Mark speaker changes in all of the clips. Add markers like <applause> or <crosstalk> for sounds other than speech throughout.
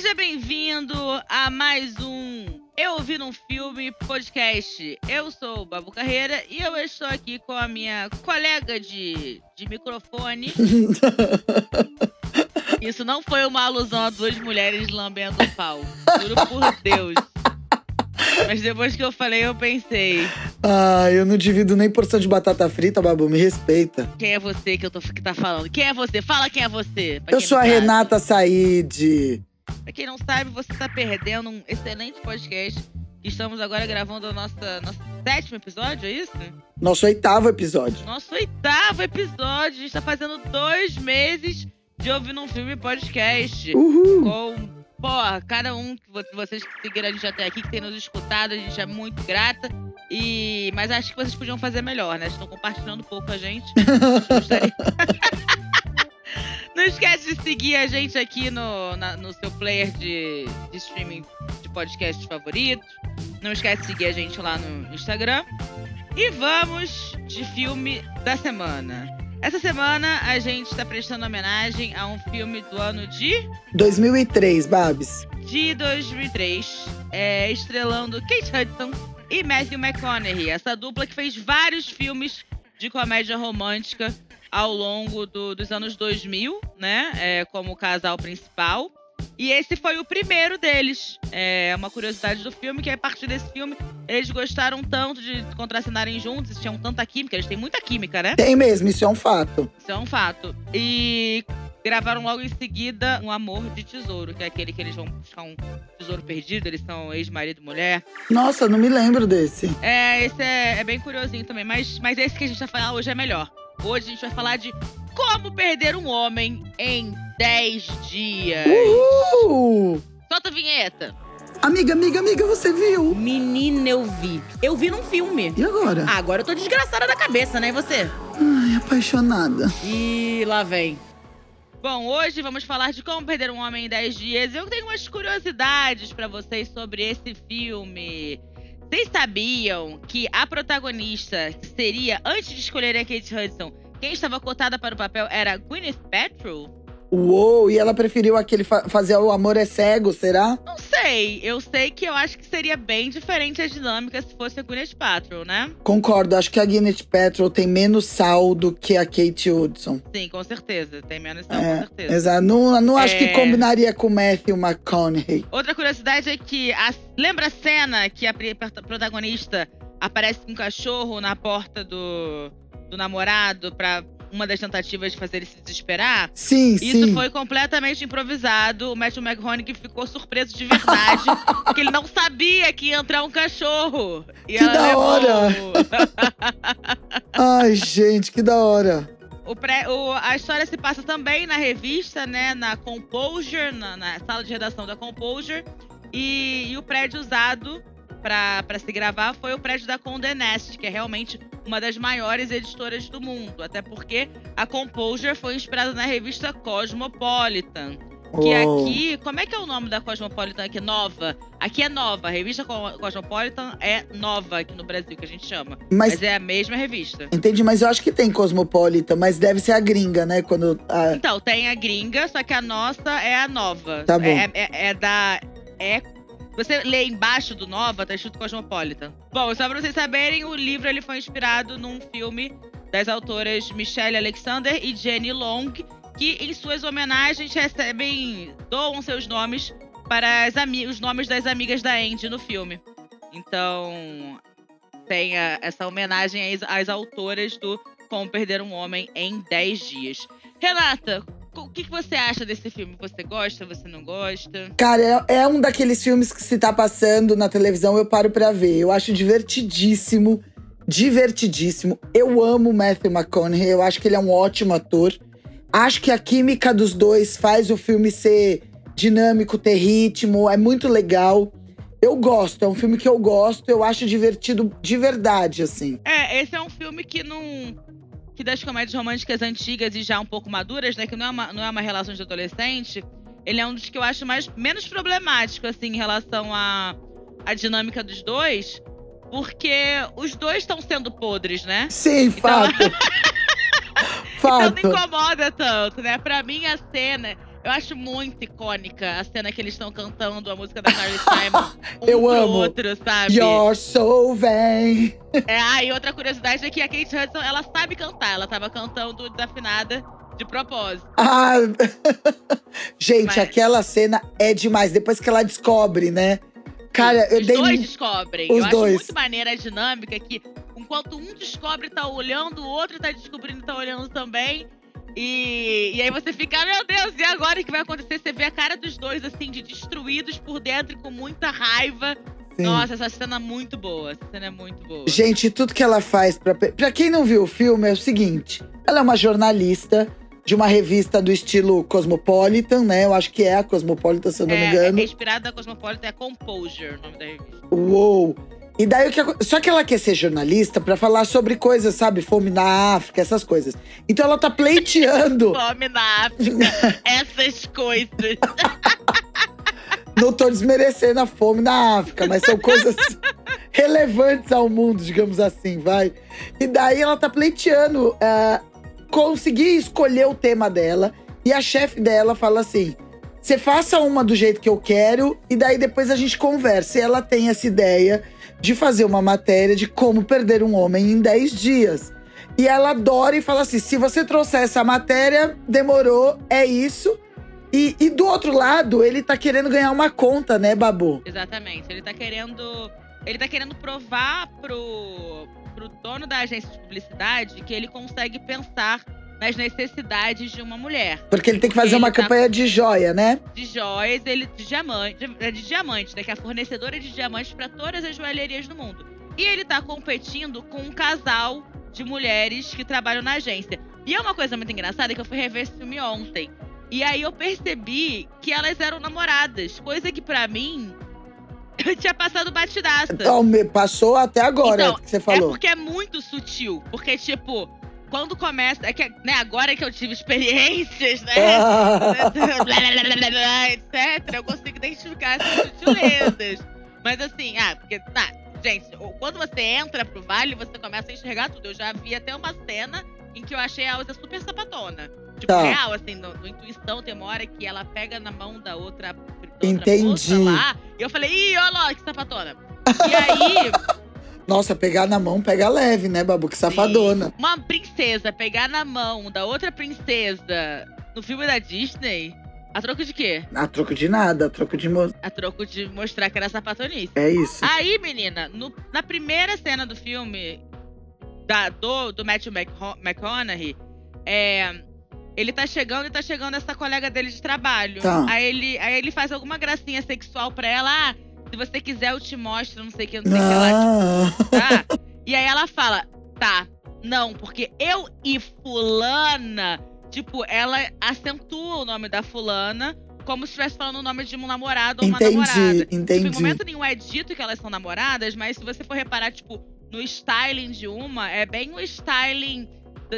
Speaker 1: Seja bem-vindo a mais um Eu Vi Num Filme podcast. Eu sou o Babu Carreira e eu estou aqui com a minha colega de, de microfone. <laughs> Isso não foi uma alusão a duas mulheres lambendo o pau. Juro por Deus. Mas depois que eu falei, eu pensei.
Speaker 2: Ah, eu não divido nem porção de batata frita, Babu, me respeita.
Speaker 1: Quem é você que eu tô que tá falando? Quem é você? Fala quem é você.
Speaker 2: Eu
Speaker 1: quem
Speaker 2: sou a
Speaker 1: sabe.
Speaker 2: Renata Said.
Speaker 1: Pra quem não sabe, você tá perdendo um excelente podcast. Estamos agora gravando o nosso, nosso sétimo episódio, é isso?
Speaker 2: Nosso oitavo episódio.
Speaker 1: Nosso oitavo episódio. A gente tá fazendo dois meses de ouvir um filme podcast.
Speaker 2: Uhul.
Speaker 1: Com, porra, cada um que vo- vocês que seguiram a gente até aqui, que tem nos escutado, a gente é muito grata. E, mas acho que vocês podiam fazer melhor, né? Estão compartilhando um pouco com a gente. <laughs> Gostaria- <laughs> Não esquece de seguir a gente aqui no, na- no seu player de, de streaming de podcasts favoritos. Não esquece de seguir a gente lá no Instagram. E vamos de filme da semana. Essa semana a gente está prestando homenagem a um filme do ano de
Speaker 2: 2003, Babs.
Speaker 1: de 2003, é, estrelando Kate Hudson e Matthew McConaughey, essa dupla que fez vários filmes de comédia romântica ao longo do- dos anos 2000, né, é, como casal principal. E esse foi o primeiro deles. É uma curiosidade do filme, que a partir desse filme eles gostaram tanto de contracenarem juntos, eles tinham tanta química, eles têm muita química, né?
Speaker 2: Tem mesmo, isso é um fato.
Speaker 1: Isso é um fato. E gravaram logo em seguida Um Amor de Tesouro, que é aquele que eles vão buscar um tesouro perdido, eles são ex-marido e mulher.
Speaker 2: Nossa, não me lembro desse.
Speaker 1: É, esse é, é bem curiosinho também, mas, mas esse que a gente vai falar hoje é melhor. Hoje a gente vai falar de como perder um homem em 10 dias.
Speaker 2: Uhul!
Speaker 1: Solta a vinheta.
Speaker 2: Amiga, amiga, amiga, você viu?
Speaker 1: Menina, eu vi. Eu vi num filme.
Speaker 2: E agora?
Speaker 1: Ah, agora eu tô desgraçada da cabeça, né? E você?
Speaker 2: Ai, apaixonada.
Speaker 1: E lá vem. Bom, hoje vamos falar de como perder um homem em 10 dias. Eu tenho umas curiosidades pra vocês sobre esse filme. Vocês sabiam que a protagonista seria, antes de escolherem a Kate Hudson, quem estava cotada para o papel era Gwyneth Paltrow?
Speaker 2: Uou, e ela preferiu aquele fa- fazer o amor é cego, será?
Speaker 1: Não sei. Eu sei que eu acho que seria bem diferente a dinâmica se fosse a Gwyneth Paltrow, né?
Speaker 2: Concordo, acho que a Gwyneth Paltrow tem menos sal do que a Kate Hudson.
Speaker 1: Sim, com certeza. Tem menos sal,
Speaker 2: É,
Speaker 1: com certeza.
Speaker 2: Exato. Não, não acho
Speaker 1: É.
Speaker 2: que combinaria com o Matthew McConaughey.
Speaker 1: Outra curiosidade é que a- lembra a cena que a protagonista aparece com um cachorro na porta do, do namorado pra uma das tentativas de fazer ele se desesperar?
Speaker 2: Sim,
Speaker 1: Isso
Speaker 2: sim.
Speaker 1: foi completamente improvisado. O Matthew McConaughey ficou surpreso de verdade, <laughs> porque ele não sabia que ia entrar um cachorro. E
Speaker 2: Que da
Speaker 1: levou
Speaker 2: hora! <laughs> Ai, gente, que da hora.
Speaker 1: O pré- o- a história se passa também na revista, né? Na Composure, na, na sala de redação da Composure. E, e o prédio usado para se gravar foi o prédio da Condé Nast, que é realmente uma das maiores editoras do mundo. Até porque a Composure foi inspirada na revista Cosmopolitan. Que
Speaker 2: Uou.
Speaker 1: aqui, como é que é o nome da Cosmopolitan aqui? Nova. Aqui é nova. A revista Co- Cosmopolitan é nova aqui no Brasil, que a gente chama.
Speaker 2: Mas,
Speaker 1: Mas é a mesma revista.
Speaker 2: entendi, mas eu acho que tem Cosmopolitan, mas deve ser a gringa, né? Quando. a-
Speaker 1: Então, tem a gringa, só que a nossa é a nova.
Speaker 2: Tá bom.
Speaker 1: É, é- é da. É. Você lê embaixo do Nova, tá escrito Cosmopolitan. Bom, só pra vocês saberem, o livro ele foi inspirado num filme das autoras Michelle Alexander e Jenny Long, que em suas homenagens recebem. doam seus nomes para as os nomes das amigas da Andy no filme. Então, tem a- essa homenagem às, às autoras do Como Perder um Homem em 10 Dias. Renata, o que, que você acha desse filme? Você gosta, você não gosta?
Speaker 2: Cara, é, é um daqueles filmes que se tá passando na televisão, eu paro pra ver. Eu acho divertidíssimo. Divertidíssimo. Eu amo Matthew McConaughey, eu acho que ele é um ótimo ator. Acho que a química dos dois faz o filme ser dinâmico, ter ritmo, é muito legal. Eu gosto, é um filme que eu gosto, eu acho divertido de verdade, assim.
Speaker 1: É, esse é um filme que não. Que das comédias românticas antigas e já um pouco maduras, né? Que não é uma, não é uma relação de adolescente. Ele é um dos que eu acho mais menos problemático, assim, em relação à à dinâmica dos dois. Porque os dois estão sendo podres, né?
Speaker 2: Sim, fato. <laughs>
Speaker 1: Então não
Speaker 2: fato.
Speaker 1: incomoda tanto, né? Pra mim, a cena Eu acho muito icônica a cena que eles estão cantando a música da Carly Simon. <laughs> Um
Speaker 2: Eu
Speaker 1: pro
Speaker 2: amo.
Speaker 1: outro, sabe?
Speaker 2: You're so vain.
Speaker 1: É, ah, e outra curiosidade é que a Kate Hudson, ela sabe cantar. Ela tava cantando desafinada de propósito.
Speaker 2: Ah, <laughs> gente,
Speaker 1: Mas-
Speaker 2: aquela cena é demais. Depois que ela descobre, né? Cara, eu
Speaker 1: Os
Speaker 2: dei.
Speaker 1: dois descobrem.
Speaker 2: Os
Speaker 1: eu acho
Speaker 2: dois.
Speaker 1: muito maneira a dinâmica que, enquanto um descobre, tá olhando, o outro tá descobrindo, tá olhando também. E, e aí você fica, "Ah, meu Deus, e agora o que vai acontecer? Você vê a cara dos dois, assim, de destruídos por dentro e com muita raiva.
Speaker 2: Sim.
Speaker 1: Nossa, essa cena é muito boa. Essa cena é muito boa.
Speaker 2: Gente, tudo que ela faz pra. Pra quem não viu o filme, é o seguinte: ela é uma jornalista de uma revista do estilo Cosmopolitan, né? Eu acho que é a Cosmopolitan, se eu não me
Speaker 1: é,
Speaker 2: engano.
Speaker 1: é inspirada da Cosmopolitan, é Composure, o nome da revista.
Speaker 2: Uou! E daí o que Só que ela quer ser jornalista pra falar sobre coisas, sabe? Fome na África, essas coisas. Então ela tá pleiteando. <laughs>
Speaker 1: Fome na África, <laughs> essas coisas.
Speaker 2: não tô desmerecendo a fome na África, mas são coisas <laughs> relevantes ao mundo, digamos assim, vai. E daí ela tá pleiteando ah, conseguir escolher o tema dela. E a chefe dela fala assim: você faça uma do jeito que eu quero, e daí depois a gente conversa. E ela tem essa ideia de fazer uma matéria de como perder um homem em 10 dias. E ela adora e fala assim: se você trouxer essa matéria, demorou, é isso. E, e do outro lado, ele tá querendo ganhar uma conta, né, Babu?
Speaker 1: Exatamente. Ele tá querendo. Ele tá querendo provar pro, pro dono da agência de publicidade que ele consegue pensar nas necessidades de uma mulher.
Speaker 2: Porque ele tem que fazer
Speaker 1: Ele
Speaker 2: uma
Speaker 1: tá-
Speaker 2: campanha de joia, né?
Speaker 1: De joias, ele de diamante, de, é de diamante, né? Que é a fornecedora de diamantes para todas as joalherias do mundo. E ele tá competindo com um casal de mulheres que trabalham na agência. E é uma coisa muito engraçada que eu fui rever esse filme ontem. E aí eu percebi que elas eram namoradas, coisa que pra mim <laughs> eu tinha passado batidaça.
Speaker 2: Então, me passou até agora
Speaker 1: Então,
Speaker 2: que você
Speaker 1: É
Speaker 2: falou.
Speaker 1: porque é muito sutil. Porque, tipo, quando começa. É que, né, agora que eu tive experiências, né? Blá, blá, blá, blá, blá, blá, etc., eu consigo identificar essas sutilezas. Mas assim, ah, porque, tá, gente, quando você entra pro vale, você começa a enxergar tudo. Eu já vi até uma cena em que eu achei a Elsa super sapatona. Tipo,
Speaker 2: Tá.
Speaker 1: real, assim, no, no intuição tem uma hora que ela pega na mão da outra, da outra
Speaker 2: Entendi.
Speaker 1: moça lá. E eu falei, ih, olha lá, que sapatona. E aí, <laughs>
Speaker 2: Nossa, pegar na mão pega leve, né, Babu? Que safadona.
Speaker 1: uma princesa pegar na mão da outra princesa no filme da Disney, a troco de quê?
Speaker 2: A troco de nada, a troco de. Mo...
Speaker 1: A troco de mostrar que era sapatonice.
Speaker 2: É isso.
Speaker 1: Aí, menina, no- na primeira cena do filme da- do, do Matthew McCo- McConaughey, é, ele tá chegando e tá chegando essa colega dele de trabalho.
Speaker 2: Tá.
Speaker 1: Aí, ele, aí ele faz alguma gracinha sexual pra ela. Ah, se você quiser, eu te mostro, não sei o que, não sei o que lá.
Speaker 2: Ah,
Speaker 1: tá? E aí ela fala, tá, não, porque eu e fulana, tipo, ela acentua o nome da fulana como se estivesse falando o nome de um namorado ou uma namorada.
Speaker 2: entendi,
Speaker 1: Tipo, em
Speaker 2: entendi.
Speaker 1: momento nenhum é dito que elas são namoradas, mas se você for reparar, tipo, no styling de uma, é bem o styling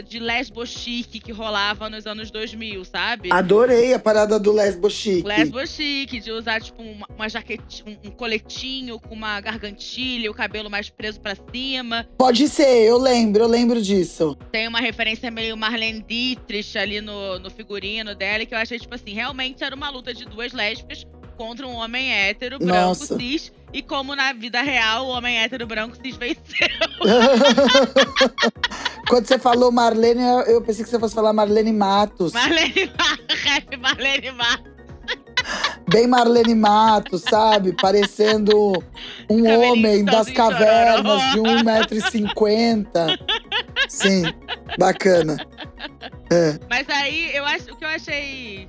Speaker 1: de- lesbo chique que rolava nos anos 2000, sabe?
Speaker 2: Adorei a parada do lesbo chique.
Speaker 1: Lesbo chique, de usar, tipo, uma, uma jaquetinha, um, um coletinho com uma gargantilha, o cabelo mais preso pra cima.
Speaker 2: Pode ser, eu lembro, eu lembro disso.
Speaker 1: Tem uma referência meio Marlene Dietrich ali no, no figurino dela, que eu achei, tipo assim, realmente era uma luta de duas lésbicas contra um homem hétero, branco,
Speaker 2: Nossa.
Speaker 1: cis. E como na vida real, o homem hétero, branco, cis venceu. <laughs>
Speaker 2: Quando você falou Marlene, eu- pensei que você fosse falar Marlene Matos.
Speaker 1: Marlene Matos, <laughs> rap Marlene Matos.
Speaker 2: Bem Marlene Matos, sabe? Parecendo um
Speaker 1: Cabelinho
Speaker 2: homem das cavernas de
Speaker 1: chororó.
Speaker 2: 1,50m. Sim, bacana. É.
Speaker 1: Mas aí, eu acho, o que eu achei...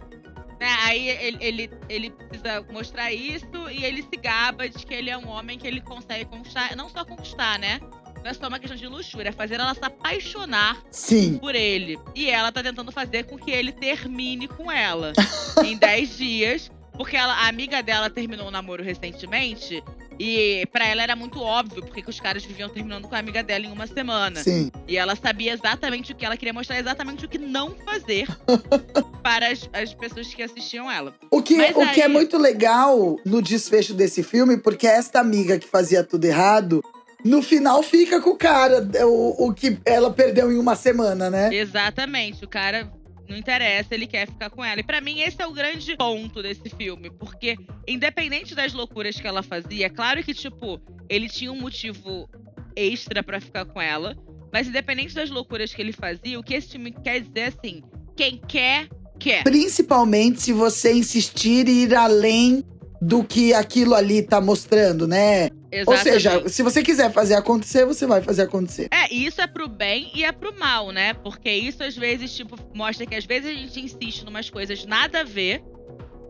Speaker 1: Né, aí ele, ele, ele precisa mostrar isso e ele se gaba de que ele é um homem que ele consegue conquistar, não só conquistar, né? Não é só uma questão de luxúria, é fazer ela se apaixonar
Speaker 2: Sim.
Speaker 1: por ele. E ela tá tentando fazer com que ele termine com ela <laughs> em 10 dias. Porque ela, a amiga dela terminou o namoro recentemente. E pra ela era muito óbvio porque que os caras viviam terminando com a amiga dela em uma semana.
Speaker 2: Sim.
Speaker 1: E ela sabia exatamente o que ela queria mostrar, exatamente o que não fazer <laughs> para as, as pessoas que assistiam ela.
Speaker 2: O que,
Speaker 1: Mas
Speaker 2: o que é
Speaker 1: aí-
Speaker 2: muito legal no desfecho desse filme, porque esta amiga que fazia tudo errado, no final fica com o cara, o, o que ela perdeu em uma semana, né?
Speaker 1: Exatamente. O cara não interessa, ele quer ficar com ela. E para mim esse é o grande ponto desse filme, porque independente das loucuras que ela fazia, é claro que tipo, ele tinha um motivo extra para ficar com ela, mas independente das loucuras que ele fazia, o que esse filme quer dizer é assim, quem quer quer.
Speaker 2: Principalmente se você insistir e ir além do que aquilo ali tá mostrando, né?
Speaker 1: Exatamente.
Speaker 2: Ou seja, se você quiser fazer acontecer, você vai fazer acontecer.
Speaker 1: É, isso é pro bem e é pro mal, né? Porque isso às vezes, tipo, mostra que às vezes a gente insiste em umas coisas nada a ver.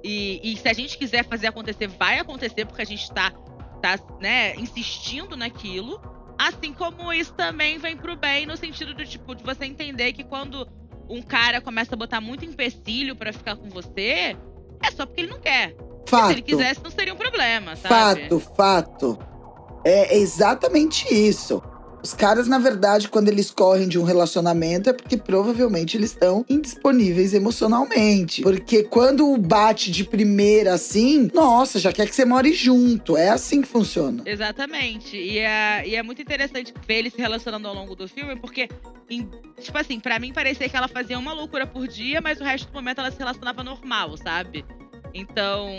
Speaker 1: E, e se a gente quiser fazer acontecer, vai acontecer, porque a gente tá, tá, né, insistindo naquilo. Assim como isso também vem pro bem, no sentido do, tipo, de você entender que quando um cara começa a botar muito empecilho para ficar com você, é só porque ele não quer.
Speaker 2: Fato.
Speaker 1: Se ele quisesse, não seria um problema, sabe?
Speaker 2: Fato, fato. É exatamente isso. Os caras, na verdade, quando eles correm de um relacionamento, é porque provavelmente eles estão indisponíveis emocionalmente. Porque quando bate de primeira assim, nossa, já quer que você more junto. É assim que funciona.
Speaker 1: Exatamente. E é, e é muito interessante ver eles se relacionando ao longo do filme, porque, em- tipo assim, pra mim parecia que ela fazia uma loucura por dia, mas o resto do momento ela se relacionava normal, sabe? Então.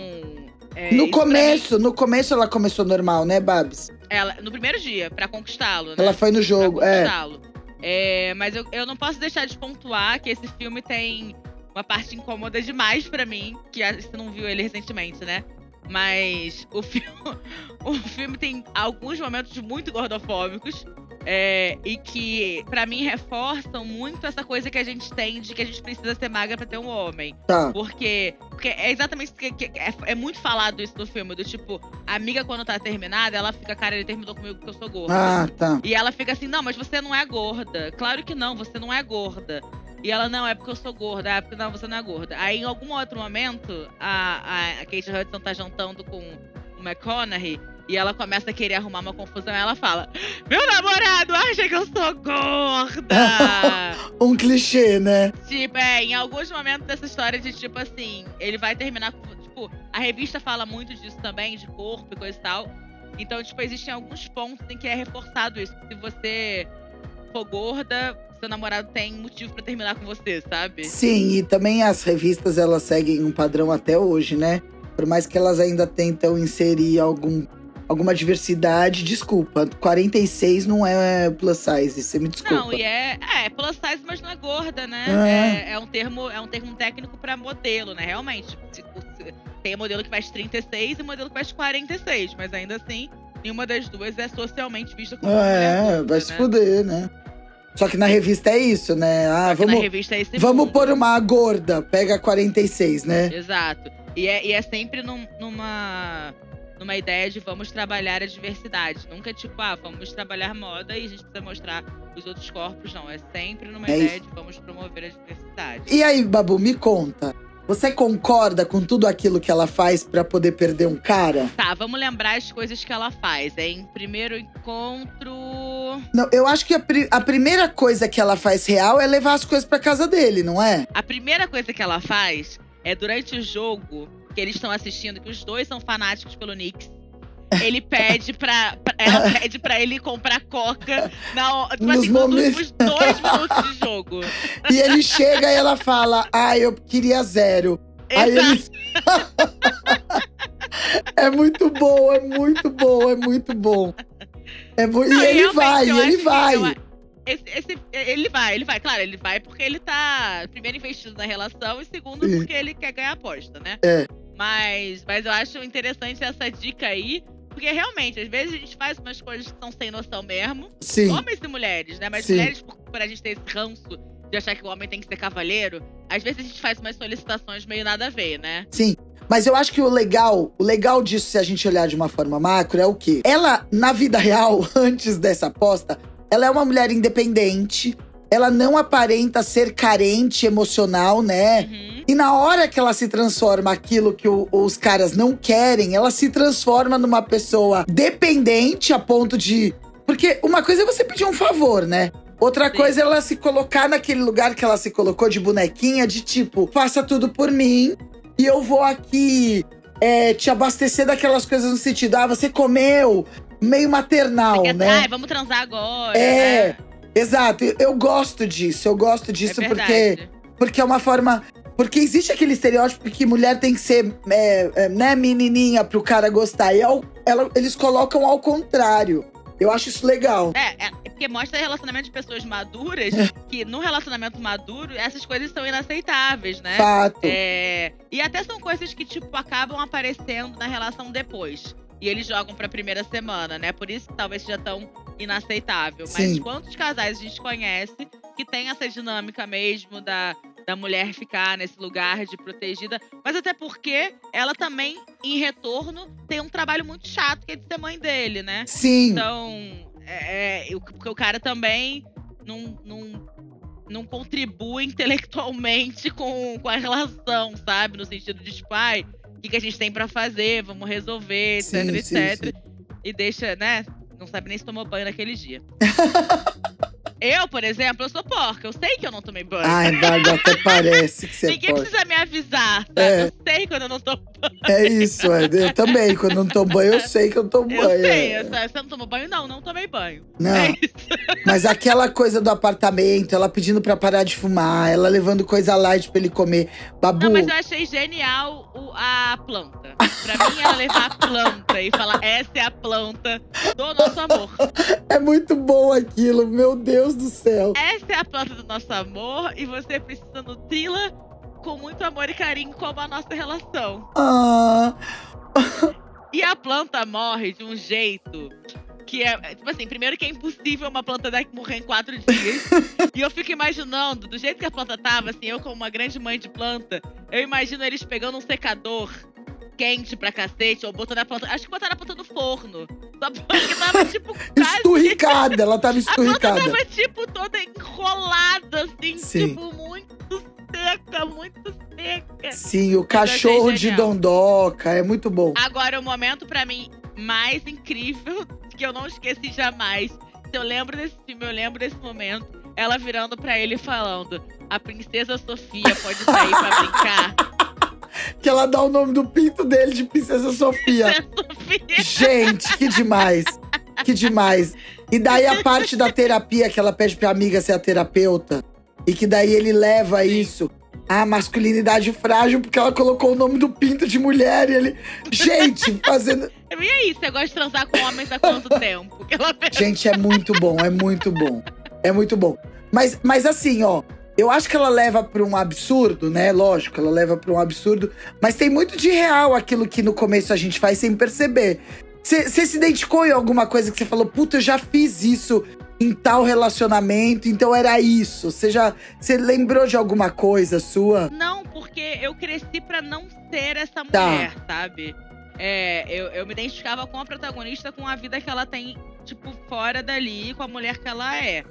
Speaker 1: É,
Speaker 2: no começo, no começo ela começou normal, né, Babs?
Speaker 1: ela, no primeiro dia, pra conquistá-lo, né?
Speaker 2: Ela foi no jogo,
Speaker 1: pra
Speaker 2: é.
Speaker 1: conquistá-lo. É, mas eu, eu não posso deixar de pontuar que esse filme tem uma parte incômoda demais pra mim, que você não viu ele recentemente, né? Mas o filme, <laughs> o filme tem alguns momentos muito gordofóbicos. É, e que, pra mim, reforçam muito essa coisa que a gente tem de que a gente precisa ser magra pra ter um homem.
Speaker 2: Tá.
Speaker 1: Porque, porque é exatamente isso que, que- é, é muito falado isso no filme, do tipo, a amiga quando tá terminada, ela fica, cara, ele terminou comigo porque eu sou gorda.
Speaker 2: Ah, tá.
Speaker 1: E ela fica assim, não, mas você não é gorda. Claro que não, você não é gorda. E ela, não, é porque eu sou gorda. É porque não, você não é gorda. Aí, em algum outro momento, a, a, a Kate Hudson tá jantando com o McConaughey. E ela começa a querer arrumar uma confusão. Ela fala, meu namorado acha que eu sou gorda. <laughs>
Speaker 2: Um clichê, né?
Speaker 1: Tipo, é, em alguns momentos dessa história de tipo assim, ele vai terminar com. Tipo, a revista fala muito disso também, de corpo e coisa e tal. Então, tipo, existem alguns pontos em que é reforçado isso. Se você for gorda, seu namorado tem motivo pra terminar com você, sabe?
Speaker 2: Sim, e também as revistas elas seguem um padrão até hoje, né? Por mais que elas ainda tentam inserir algum, alguma diversidade, desculpa, 46 não é plus size, você me desculpa.
Speaker 1: Não, e é, é plus size, mas não é gorda, né?
Speaker 2: É.
Speaker 1: É, é um termo, é um termo técnico pra modelo, né? Realmente. Se- se- Tem modelo que faz 36 e modelo que faz 46, mas ainda assim, nenhuma das duas é socialmente vista como mulher
Speaker 2: É,
Speaker 1: gorda,
Speaker 2: vai se
Speaker 1: né?
Speaker 2: fuder, né? Só que na revista é isso, né? Ah, vamos,
Speaker 1: revista é esse
Speaker 2: vamos
Speaker 1: mundo.
Speaker 2: pôr uma gorda, pega 46, né?
Speaker 1: Exato. E é, e é sempre num- numa, numa ideia de vamos trabalhar a diversidade. Nunca é tipo, ah, vamos trabalhar moda e a gente precisa mostrar os outros corpos. Não, é sempre numa
Speaker 2: É
Speaker 1: ideia
Speaker 2: isso.
Speaker 1: de vamos promover a diversidade.
Speaker 2: E aí, Babu, me conta. Você concorda com tudo aquilo que ela faz pra poder perder um cara?
Speaker 1: Tá, vamos lembrar as coisas que ela faz. É em primeiro encontro.
Speaker 2: Não, eu acho que a, pri- a primeira coisa que ela faz real é levar as coisas pra casa dele, não é?
Speaker 1: A primeira coisa que ela faz é durante o jogo que eles estão assistindo, que os dois são fanáticos pelo Knicks. Ele pede pra. pra- ela <laughs> pede pra ele comprar coca na, tipo
Speaker 2: Nos
Speaker 1: assim, nos
Speaker 2: momentos-
Speaker 1: últimos dois minutos de jogo. <laughs>
Speaker 2: E ele chega e ela fala: Ah, eu queria zero. Aí
Speaker 1: Exato.
Speaker 2: ele. <laughs> é muito bom, é muito bom, é muito bom. É
Speaker 1: Não,
Speaker 2: e ele vai, ele vai.
Speaker 1: eu esse- esse- ele vai, ele vai. Claro, ele vai porque ele tá, primeiro, investido na relação e segundo,
Speaker 2: Sim.
Speaker 1: porque ele quer ganhar aposta, né?
Speaker 2: É.
Speaker 1: Mas, mas eu acho interessante essa dica aí, porque realmente, às vezes a gente faz umas coisas que são sem noção mesmo.
Speaker 2: Sim.
Speaker 1: Homens e mulheres, né? Mas
Speaker 2: Sim.
Speaker 1: mulheres, por, por a gente ter esse ranço de achar que o homem tem que ser cavaleiro, às vezes a gente faz umas solicitações meio nada a ver, né?
Speaker 2: Sim. Mas eu acho que o legal, o legal disso, se a gente olhar de uma forma macro, é o quê? Ela, na vida real, <laughs> antes dessa aposta, ela é uma mulher independente. Ela não aparenta ser carente emocional, né?
Speaker 1: Uhum.
Speaker 2: E na hora que ela se transforma aquilo que o- os caras não querem, ela se transforma numa pessoa dependente a ponto de. Porque uma coisa é você pedir um favor, né? Outra
Speaker 1: Sim.
Speaker 2: coisa é ela se colocar naquele lugar que ela se colocou de bonequinha, de tipo, faça tudo por mim e eu vou aqui é, te abastecer daquelas coisas no sentido, ah, você comeu, meio maternal,
Speaker 1: Quer-
Speaker 2: né?
Speaker 1: Ai, vamos transar agora.
Speaker 2: É,
Speaker 1: né?
Speaker 2: Exato, eu- eu gosto disso, eu gosto disso
Speaker 1: é
Speaker 2: porque. Porque é uma forma. Porque existe aquele estereótipo que mulher tem que ser, é, é, né, menininha pro cara gostar. E ao, ela, eles colocam ao contrário. Eu acho isso legal.
Speaker 1: É, é porque mostra relacionamento de pessoas maduras, <laughs> que no relacionamento maduro, essas coisas são inaceitáveis, né?
Speaker 2: Fato.
Speaker 1: É, e até são coisas que, tipo, acabam aparecendo na relação depois. E eles jogam pra primeira semana, né? Por isso que talvez seja tão inaceitável. Mas
Speaker 2: Sim.
Speaker 1: quantos casais a gente conhece que tem essa dinâmica mesmo da, da mulher ficar nesse lugar de protegida? Mas até porque ela também, em retorno, tem um trabalho muito chato que é de ser mãe dele, né?
Speaker 2: Sim.
Speaker 1: Então, é, é, porque o cara também não, não, não contribui <laughs> intelectualmente com, com a relação, sabe? No sentido de, tipo, ai, o que, que a gente tem pra fazer? Vamos resolver, etc,
Speaker 2: Sim, sim,
Speaker 1: etc.
Speaker 2: sim.
Speaker 1: E deixa, né? Não sabe nem se tomou banho naquele dia. <laughs> eu, por exemplo, eu sou porca. Eu sei que eu não tomei banho.
Speaker 2: Ai, Bárbara, até <laughs> parece que você
Speaker 1: Ninguém
Speaker 2: pode.
Speaker 1: precisa me avisar, sabe?
Speaker 2: É.
Speaker 1: Eu sei quando eu não tomo banho.
Speaker 2: É isso, é. eu também. Quando não tomo banho, eu sei que eu tomo
Speaker 1: Eu
Speaker 2: banho.
Speaker 1: sei.
Speaker 2: é.
Speaker 1: eu sei. Você não tomou banho? Não, não tomei banho.
Speaker 2: Não.
Speaker 1: É. <laughs>
Speaker 2: Mas aquela coisa do apartamento, ela pedindo pra parar de fumar, ela levando coisa light pra ele comer. Babu,
Speaker 1: Não, mas eu achei genial o- a planta. Pra mim, ela levar a planta e falar: essa é a planta do nosso amor. <laughs>
Speaker 2: é muito bom aquilo, meu Deus do céu.
Speaker 1: Essa é a planta do nosso amor e você precisa nutri-la com muito amor e carinho, como a nossa relação.
Speaker 2: Ah,
Speaker 1: E a planta morre de um jeito que é, é, tipo assim, primeiro que é impossível uma planta daqui morrer em quatro dias. <laughs> e eu fico imaginando, do jeito que a planta tava, assim, eu como uma grande mãe de planta, eu imagino eles pegando um secador quente pra cacete, ou botando a planta. Acho que botaram a planta no forno. Só porque tava, tipo, <laughs> quase.
Speaker 2: esturricada, ela tava <laughs>
Speaker 1: A planta
Speaker 2: esturricada.
Speaker 1: tava, tipo, toda enrolada, assim,
Speaker 2: Sim.
Speaker 1: tipo, muito seca, muito seca.
Speaker 2: Sim, o cachorro de. Dondoca, é muito bom.
Speaker 1: Agora, o momento pra mim mais incrível, <laughs> que eu não esqueci jamais. Se eu lembro desse filme, eu lembro desse momento. Ela virando pra ele falando: A princesa Sofia pode sair pra brincar.
Speaker 2: Que ela dá o nome do pinto dele de Princesa Sofia.
Speaker 1: Princesa Sofia.
Speaker 2: Gente, que demais. Que demais. E daí a parte da terapia que ela pede pra amiga ser a terapeuta. E que daí ele leva isso. A masculinidade frágil, porque ela colocou o nome do pinto de mulher e ele. Gente, fazendo. <laughs>
Speaker 1: E aí, você gosta de transar com homens há quanto tempo?
Speaker 2: Gente, é muito bom, é muito bom. É muito bom. Mas, mas assim, ó. Eu acho que ela leva pra um absurdo, né? Lógico, ela leva pra um absurdo. Mas tem muito de real aquilo que no começo a gente faz sem perceber. Você se identificou em alguma coisa que você falou, puta, eu já fiz isso em tal relacionamento, então era isso. Você já. Você lembrou de alguma coisa sua?
Speaker 1: Não, porque eu cresci pra não ser essa
Speaker 2: Tá.
Speaker 1: mulher, sabe? É, eu, eu me identificava com a protagonista, com a vida que ela tem, tipo, fora dali, com a mulher que ela é.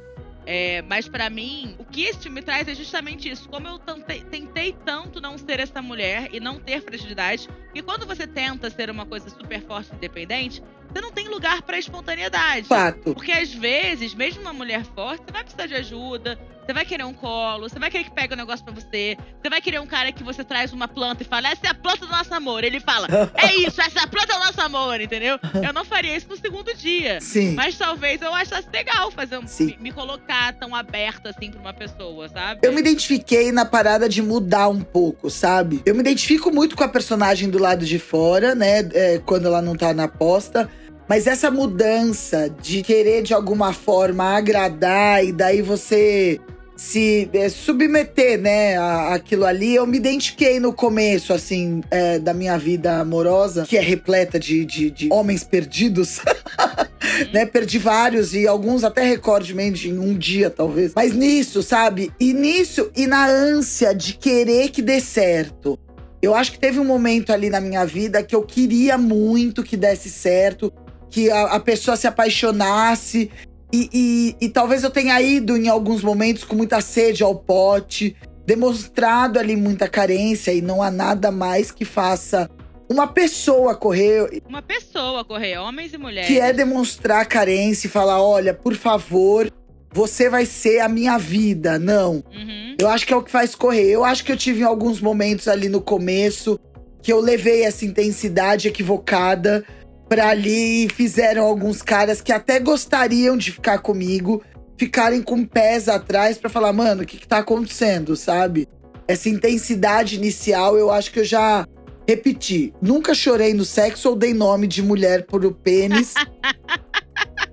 Speaker 1: É, mas pra mim, o que esse filme traz é justamente isso. Como eu tentei, tentei tanto não ser essa mulher e não ter fragilidade, que quando você tenta ser uma coisa super forte e independente, você não tem lugar pra espontaneidade.
Speaker 2: Fato.
Speaker 1: Porque às vezes, mesmo uma mulher forte, você vai precisar de ajuda, você vai querer um colo, você vai querer que pegue um negócio pra você, você vai querer um cara que você traz uma planta e fala, essa é a planta do nosso amor. Ele fala, é <laughs> isso, essa é a planta do nosso amor, entendeu? Eu não faria isso no segundo dia.
Speaker 2: Sim.
Speaker 1: Mas talvez eu achasse legal fazer um,
Speaker 2: Sim.
Speaker 1: me, me colocar tão aberta assim pra uma pessoa, sabe?
Speaker 2: Eu me identifiquei na parada de mudar um pouco, sabe? Eu me identifico muito com a personagem do lado de fora, né? é, quando ela não tá na posta. Mas essa mudança de querer de alguma forma agradar e daí você se é, submeter, né, a- aquilo ali, eu me identifiquei no começo, assim, é, da minha vida amorosa, que é repleta de, de, de homens perdidos. <laughs> né? Perdi vários e alguns até recordemente em um dia, talvez. Mas nisso, sabe? E nisso, e na ânsia de querer que dê certo. Eu acho que teve um momento ali na minha vida que eu queria muito que desse certo, que a, a pessoa se apaixonasse. E, e- e talvez eu tenha ido em alguns momentos com muita sede ao pote, demonstrado ali muita carência, e não há nada mais que faça uma pessoa correr
Speaker 1: Uma pessoa correr, homens e mulheres.
Speaker 2: que é demonstrar carência e falar: olha, por favor, você vai ser a minha vida. Não.
Speaker 1: Uhum.
Speaker 2: Eu acho que é o que faz correr. Eu acho que eu tive alguns momentos ali no começo que eu levei essa intensidade equivocada pra ali e fizeram alguns caras que até gostariam de ficar comigo, ficarem com pés atrás para falar, mano, o que, que tá acontecendo, sabe? Essa intensidade inicial, eu acho que eu já repeti. Nunca chorei no sexo ou dei nome de mulher por o pênis. <laughs>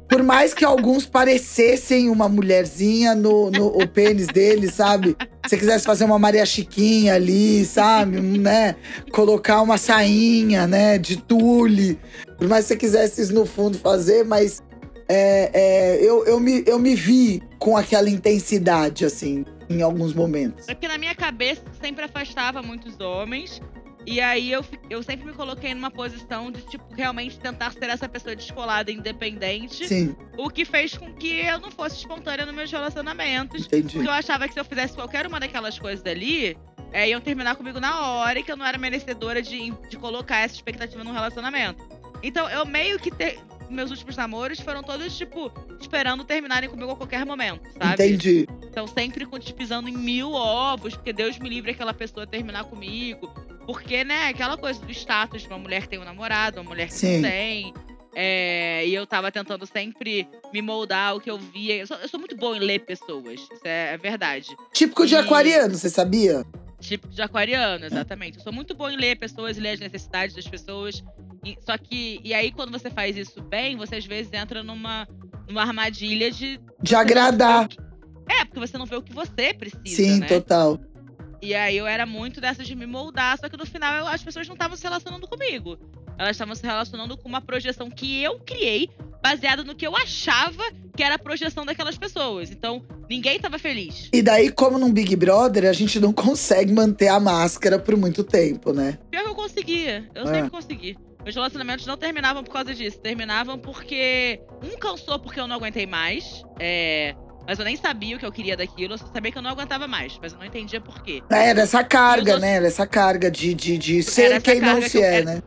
Speaker 2: Por mais que alguns parecessem uma mulherzinha no, no o pênis dele, sabe? Você quisesse fazer uma Maria Chiquinha ali, sabe? Né? Colocar uma sainha, né? De tule. Por mais que você quisesse no fundo fazer, mas é, é, eu, eu, me, eu me vi com aquela intensidade, assim, em alguns momentos.
Speaker 1: É porque na minha cabeça sempre afastava muitos homens. E aí eu, eu sempre me coloquei numa posição de, tipo, realmente tentar ser essa pessoa descolada, independente.
Speaker 2: Sim.
Speaker 1: O que fez com que eu não fosse espontânea nos meus relacionamentos.
Speaker 2: Entendi.
Speaker 1: Porque eu achava que se eu fizesse qualquer uma daquelas coisas ali, é, iam terminar comigo na hora e que eu não era merecedora de, de colocar essa expectativa num relacionamento. Então eu meio que. Te... Meus últimos namoros foram todos, tipo, esperando terminarem comigo a qualquer momento, sabe?
Speaker 2: Entendi.
Speaker 1: Então sempre pisando em mil ovos, porque Deus me livre aquela pessoa terminar comigo. Porque, né, aquela coisa do status de uma mulher que tem um namorado, uma mulher que
Speaker 2: Sim.
Speaker 1: não tem. É, e eu tava tentando sempre me moldar o que eu via. Eu sou, eu sou muito boa em ler pessoas. Isso é, é verdade.
Speaker 2: Típico de
Speaker 1: E-
Speaker 2: aquariano, você sabia?
Speaker 1: Tipo de aquariano, exatamente. Eu sou muito boa em ler pessoas e ler as necessidades das pessoas. E- só que. E aí, quando você faz isso bem, você às vezes entra numa, numa armadilha de.
Speaker 2: De agradar.
Speaker 1: É, porque você não vê o que você precisa.
Speaker 2: Sim,
Speaker 1: né?
Speaker 2: total.
Speaker 1: E aí eu era muito dessas de me moldar, só que no final eu- as pessoas não estavam se relacionando comigo. Elas estavam se relacionando com uma projeção que eu criei, baseada no que eu achava que era a projeção daquelas pessoas. Então, ninguém estava feliz.
Speaker 2: E daí, como num Big Brother, a gente não consegue manter a máscara por muito tempo, né?
Speaker 1: Pior que eu conseguia. Eu
Speaker 2: É.
Speaker 1: sempre consegui. Meus relacionamentos não terminavam por causa disso. Terminavam porque um cansou porque eu não aguentei mais. É. Mas eu nem sabia o que eu queria daquilo. Eu só sabia que eu não aguentava mais. Mas eu não entendia por quê.
Speaker 2: Era essa carga,
Speaker 1: tô-
Speaker 2: né? Era essa carga de, de, de ser quem não se
Speaker 1: que
Speaker 2: é,
Speaker 1: é-
Speaker 2: né?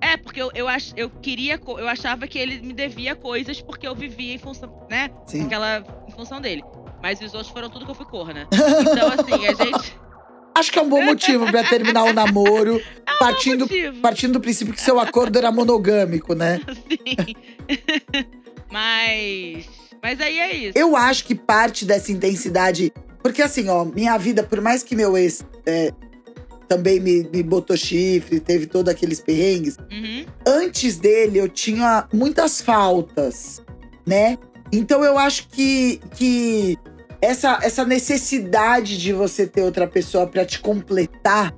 Speaker 1: É, porque eu, eu, ach, eu queria. Eu achava que ele me devia coisas porque eu vivia em função, né?
Speaker 2: Sim.
Speaker 1: Aquela. Em função dele. Mas os outros foram tudo que eu fui corna. <laughs> Então, assim, a gente.
Speaker 2: Acho que é um bom motivo pra terminar o <laughs> namoro, partindo,
Speaker 1: Motivo.
Speaker 2: partindo do princípio que seu acordo era monogâmico, né? <laughs>
Speaker 1: Sim. mas. Mas aí é isso.
Speaker 2: Eu acho que parte dessa intensidade. Porque assim, ó, minha vida, por mais que meu ex é, também me, me botou chifre, teve todos aqueles perrengues,
Speaker 1: Uhum.
Speaker 2: antes dele eu tinha muitas faltas, né? Então eu acho que, que essa, essa necessidade de você ter outra pessoa pra te completar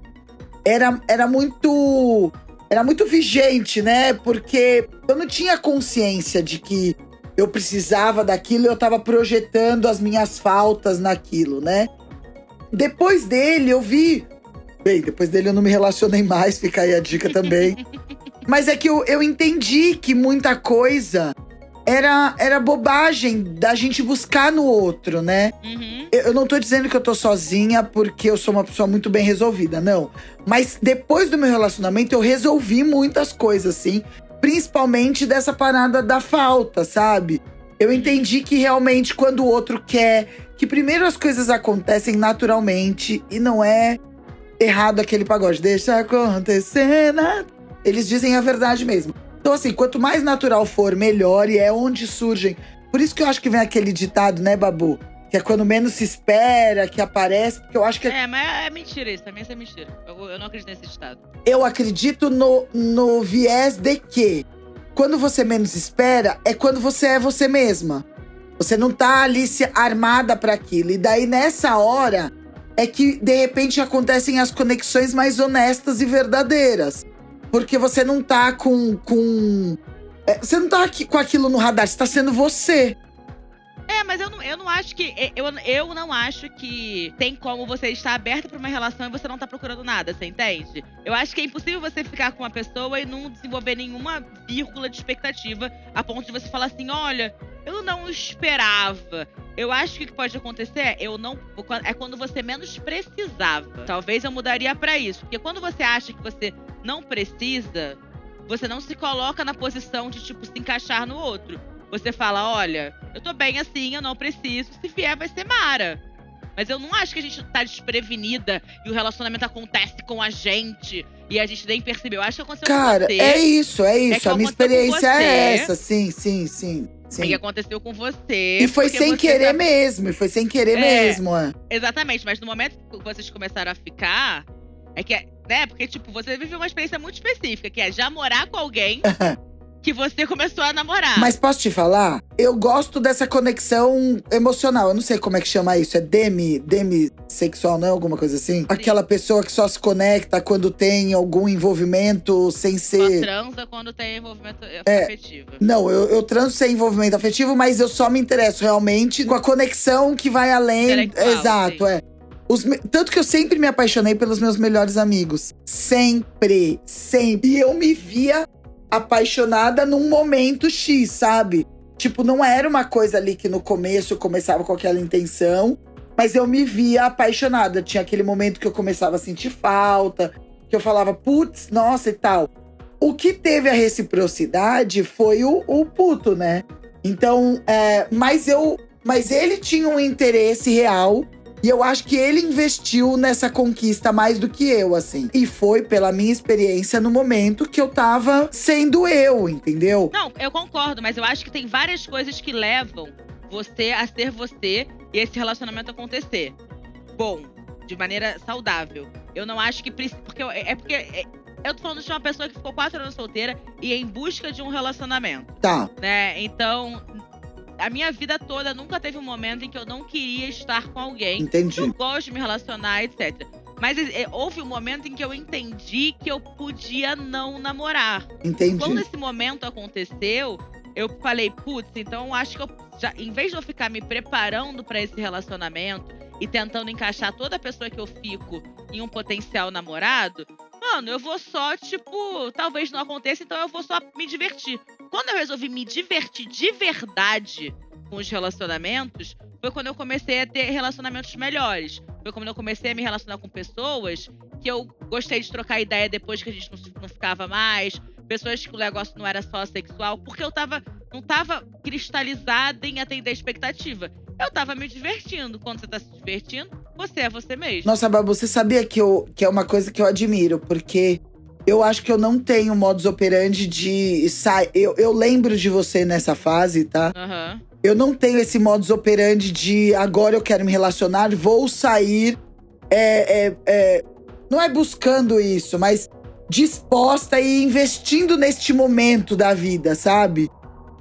Speaker 2: era, era muito. Era muito vigente, né? Porque eu não tinha consciência de que eu precisava daquilo e eu tava projetando as minhas faltas naquilo, né? Depois dele, eu vi. Bem, depois dele eu não me relacionei mais, <laughs> fica aí a dica também. <laughs> Mas é que eu, eu entendi que muita coisa era, era bobagem da gente buscar no outro, né?
Speaker 1: Uhum.
Speaker 2: Eu, eu não tô dizendo que eu tô sozinha porque eu sou uma pessoa muito bem resolvida, não. Mas depois do meu relacionamento, eu resolvi muitas coisas, sim. Principalmente dessa parada da falta, sabe? Eu entendi que realmente quando o outro quer, que primeiro as coisas acontecem naturalmente e não é errado aquele pagode. Deixa acontecer. nada. Eles dizem a verdade mesmo. Então, assim, quanto mais natural for, melhor, e é onde surgem. Por isso que eu acho que vem aquele ditado, né, Babu? Que é quando menos se espera, que aparece, porque eu acho que
Speaker 1: É, mas é mentira isso. Também isso é mentira. Eu, eu não acredito nesse estado.
Speaker 2: eu acredito no, no viés de que quando você menos espera é quando você é você mesma. Você não tá ali se armada para aquilo. E daí nessa hora é que de repente acontecem as conexões mais honestas e verdadeiras. Porque você não tá com com é, você não tá aqui com aquilo no radar, você tá sendo você.
Speaker 1: É, mas eu não, eu não acho que. Eu, eu não acho que tem como você estar aberto pra uma relação e você não tá procurando nada, você entende? Eu acho que é impossível você ficar com uma pessoa e não desenvolver nenhuma vírgula de expectativa a ponto de você falar assim: olha, eu não esperava. Eu acho que o que pode acontecer é eu não é quando você menos precisava. Talvez eu mudaria pra isso, porque quando você acha que você não precisa, você não se coloca na posição de tipo se encaixar no outro. Você fala, olha, eu tô bem assim, eu não preciso. Se vier, vai ser Mara. Mas eu não acho que a gente tá desprevenida e o relacionamento acontece com a gente e a gente nem percebeu. Eu acho que aconteceu
Speaker 2: Cara,
Speaker 1: com você.
Speaker 2: é isso, é isso.
Speaker 1: que
Speaker 2: a minha experiência é essa, sim, sim, sim. Sim.
Speaker 1: E que aconteceu com você.
Speaker 2: E foi sem querer
Speaker 1: tá-
Speaker 2: mesmo, e foi sem querer
Speaker 1: É.
Speaker 2: mesmo. É.
Speaker 1: Exatamente, mas no momento que vocês começaram a ficar, é que, é- né? Porque, tipo, você viveu uma experiência muito específica, que é já morar com alguém <laughs> que você começou a namorar.
Speaker 2: Mas posso te falar? Eu gosto dessa conexão emocional. Eu não sei como é que chama isso. É demi, demissexual, não é alguma coisa assim? Aquela pessoa que só se conecta quando tem algum envolvimento sem
Speaker 1: Só
Speaker 2: ser.
Speaker 1: transa quando tem envolvimento
Speaker 2: É.
Speaker 1: afetivo.
Speaker 2: Não, eu, eu transo sem envolvimento afetivo, mas eu só me interesso realmente com a conexão que vai além. Exato,
Speaker 1: sim.
Speaker 2: é. Me- Tanto que eu sempre me apaixonei pelos meus melhores amigos. Sempre, sempre. E eu me via apaixonada num momento X, sabe? Tipo, não era uma coisa ali que no começo eu começava com aquela intenção, mas eu me via apaixonada. Tinha aquele momento que eu começava a sentir falta, que eu falava, putz, nossa e tal. O que teve a reciprocidade foi o, o puto, né? Então, é, mas eu. Mas ele tinha um interesse real. E eu acho que ele investiu nessa conquista mais do que eu, assim. E foi pela minha experiência no momento que eu tava sendo eu, entendeu?
Speaker 1: Não, eu concordo, mas eu acho que tem várias coisas que levam você a ser você e esse relacionamento acontecer. Bom, de maneira saudável. Eu não acho que precisa. Porque eu- é porque. é- eu tô falando de uma pessoa que ficou quatro anos solteira e em busca de um relacionamento,
Speaker 2: Tá,
Speaker 1: né? Então, a minha vida toda nunca teve um momento em que eu não queria estar com alguém.
Speaker 2: entendi.
Speaker 1: Eu gosto de me relacionar, etc. Mas é, houve um momento em que eu entendi que eu podia não namorar.
Speaker 2: Entendi.
Speaker 1: Quando esse momento aconteceu, eu falei, putz, então eu acho que eu já, em vez de eu ficar me preparando pra esse relacionamento e tentando encaixar toda pessoa que eu fico em um potencial namorado, mano, eu vou só, tipo, talvez não aconteça, então eu vou só me divertir. Quando eu resolvi me divertir de verdade com os relacionamentos, foi quando eu comecei a ter relacionamentos melhores. Foi quando eu comecei a me relacionar com pessoas que eu gostei de trocar ideia depois que a gente não, não ficava mais. Pessoas que o negócio não era só sexual, porque eu tava, não tava cristalizada em atender a expectativa. Eu tava me divertindo. Quando você tá se divertindo, você é você mesmo.
Speaker 2: Nossa, Babu, você sabia que, eu, que é uma coisa que eu admiro, porque eu acho que eu não tenho modus operandi de sair. Eu, eu lembro de você nessa fase, tá?
Speaker 1: Aham.
Speaker 2: Eu não tenho esse modus operandi de agora eu quero me relacionar, vou sair. É, é, é, não é buscando isso, mas disposta e investindo neste momento da vida, sabe?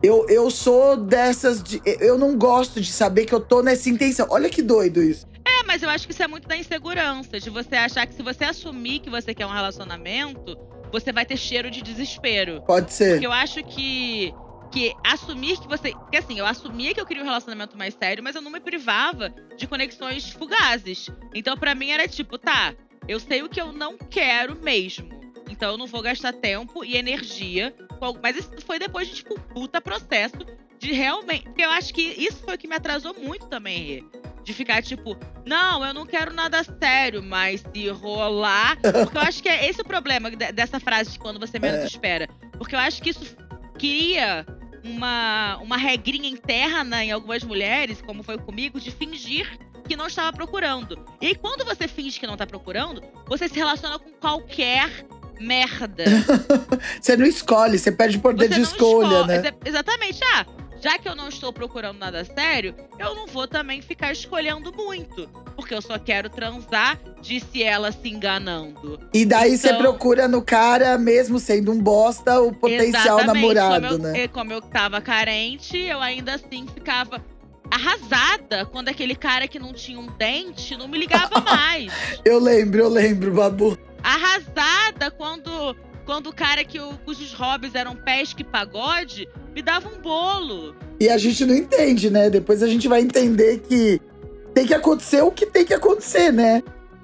Speaker 2: Eu, eu sou dessas. De, eu não gosto de saber que eu tô nessa intenção. Olha que doido isso.
Speaker 1: É, mas eu acho que isso é muito da insegurança, de você achar que se você assumir que você quer um relacionamento, você vai ter cheiro de desespero.
Speaker 2: Pode ser.
Speaker 1: Porque eu acho que que assumir que você. Porque assim, eu assumia que eu queria um relacionamento mais sério, mas eu não me privava de conexões fugazes. Então, pra mim, era tipo, tá, eu sei o que eu não quero mesmo. Então eu não vou gastar tempo e energia. Mas isso foi depois de, tipo, um puta processo de realmente. Porque eu acho que isso foi o que me atrasou muito também, Rê. De ficar tipo, não, eu não quero nada sério, mas se rolar. <laughs> Porque eu acho que é esse o problema de- dessa frase de quando você menos espera. Porque eu acho que isso cria uma, uma regrinha interna em algumas mulheres, como foi comigo, de fingir que não estava procurando. E aí, quando você finge que não tá procurando, você se relaciona com qualquer merda. <laughs>
Speaker 2: Você não escolhe, você perde o poder
Speaker 1: Você
Speaker 2: de escolha,
Speaker 1: escolhe-
Speaker 2: né?
Speaker 1: Exa- Exatamente. Ah, já que eu não estou procurando nada sério, eu não vou também ficar escolhendo muito. Porque eu só quero transar, disse ela se enganando.
Speaker 2: E daí você
Speaker 1: Então-
Speaker 2: procura no cara, mesmo sendo um bosta, o potencial namorado,
Speaker 1: como eu,
Speaker 2: né?
Speaker 1: Como eu tava carente, eu ainda assim ficava arrasada quando aquele cara que não tinha um dente não me ligava <laughs> mais.
Speaker 2: Eu lembro, eu lembro, Babu.
Speaker 1: arrasada quando, quando o cara que o, cujos hobbies eram pesca e pagode me dava um bolo.
Speaker 2: E a gente não entende, né? Depois a gente vai entender que tem que acontecer o que tem que acontecer, né?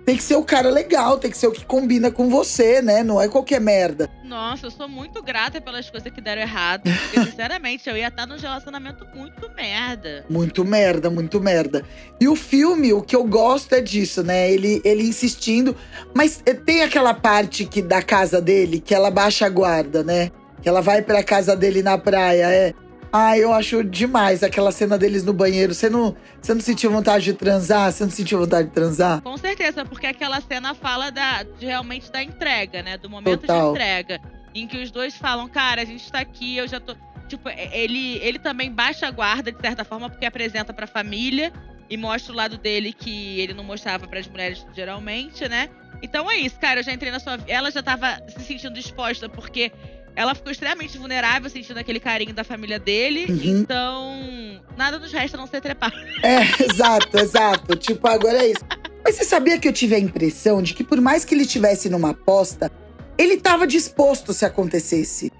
Speaker 2: Tem que ser o cara legal, tem que ser o que combina com você, né? Não é qualquer merda.
Speaker 1: Nossa, eu sou muito grata pelas coisas que deram errado. Porque, <laughs> sinceramente, eu ia estar num relacionamento muito merda.
Speaker 2: Muito merda, muito merda. E o filme, o que eu gosto é disso, né? Ele, ele insistindo. Mas eh, tem aquela parte que da casa dele que ela baixa a guarda, né? Que ela vai pra casa dele na praia. É. Ah, eu acho demais aquela cena deles no banheiro. Você não, você não sentiu vontade de transar? Você não sentiu vontade de transar?
Speaker 1: Com certeza, porque aquela cena fala da, de, realmente da entrega, né? Do momento
Speaker 2: Total.
Speaker 1: de entrega. Em que os dois falam, cara, a gente tá aqui, eu já tô. tipo, ele, ele também baixa a guarda, de certa forma, porque apresenta pra família e mostra o lado dele que ele não mostrava pras mulheres geralmente, né? Então é isso, cara. Eu já entrei na sua vida. Ela já tava se sentindo exposta, porque ela ficou extremamente vulnerável, sentindo aquele carinho da família dele.
Speaker 2: Uhum.
Speaker 1: Então, nada nos resta não ser trepar.
Speaker 2: É, <laughs> exato, exato. Tipo, agora é isso. Mas você sabia que eu tive a impressão de que, por mais que ele estivesse numa aposta, ele tava disposto se acontecesse.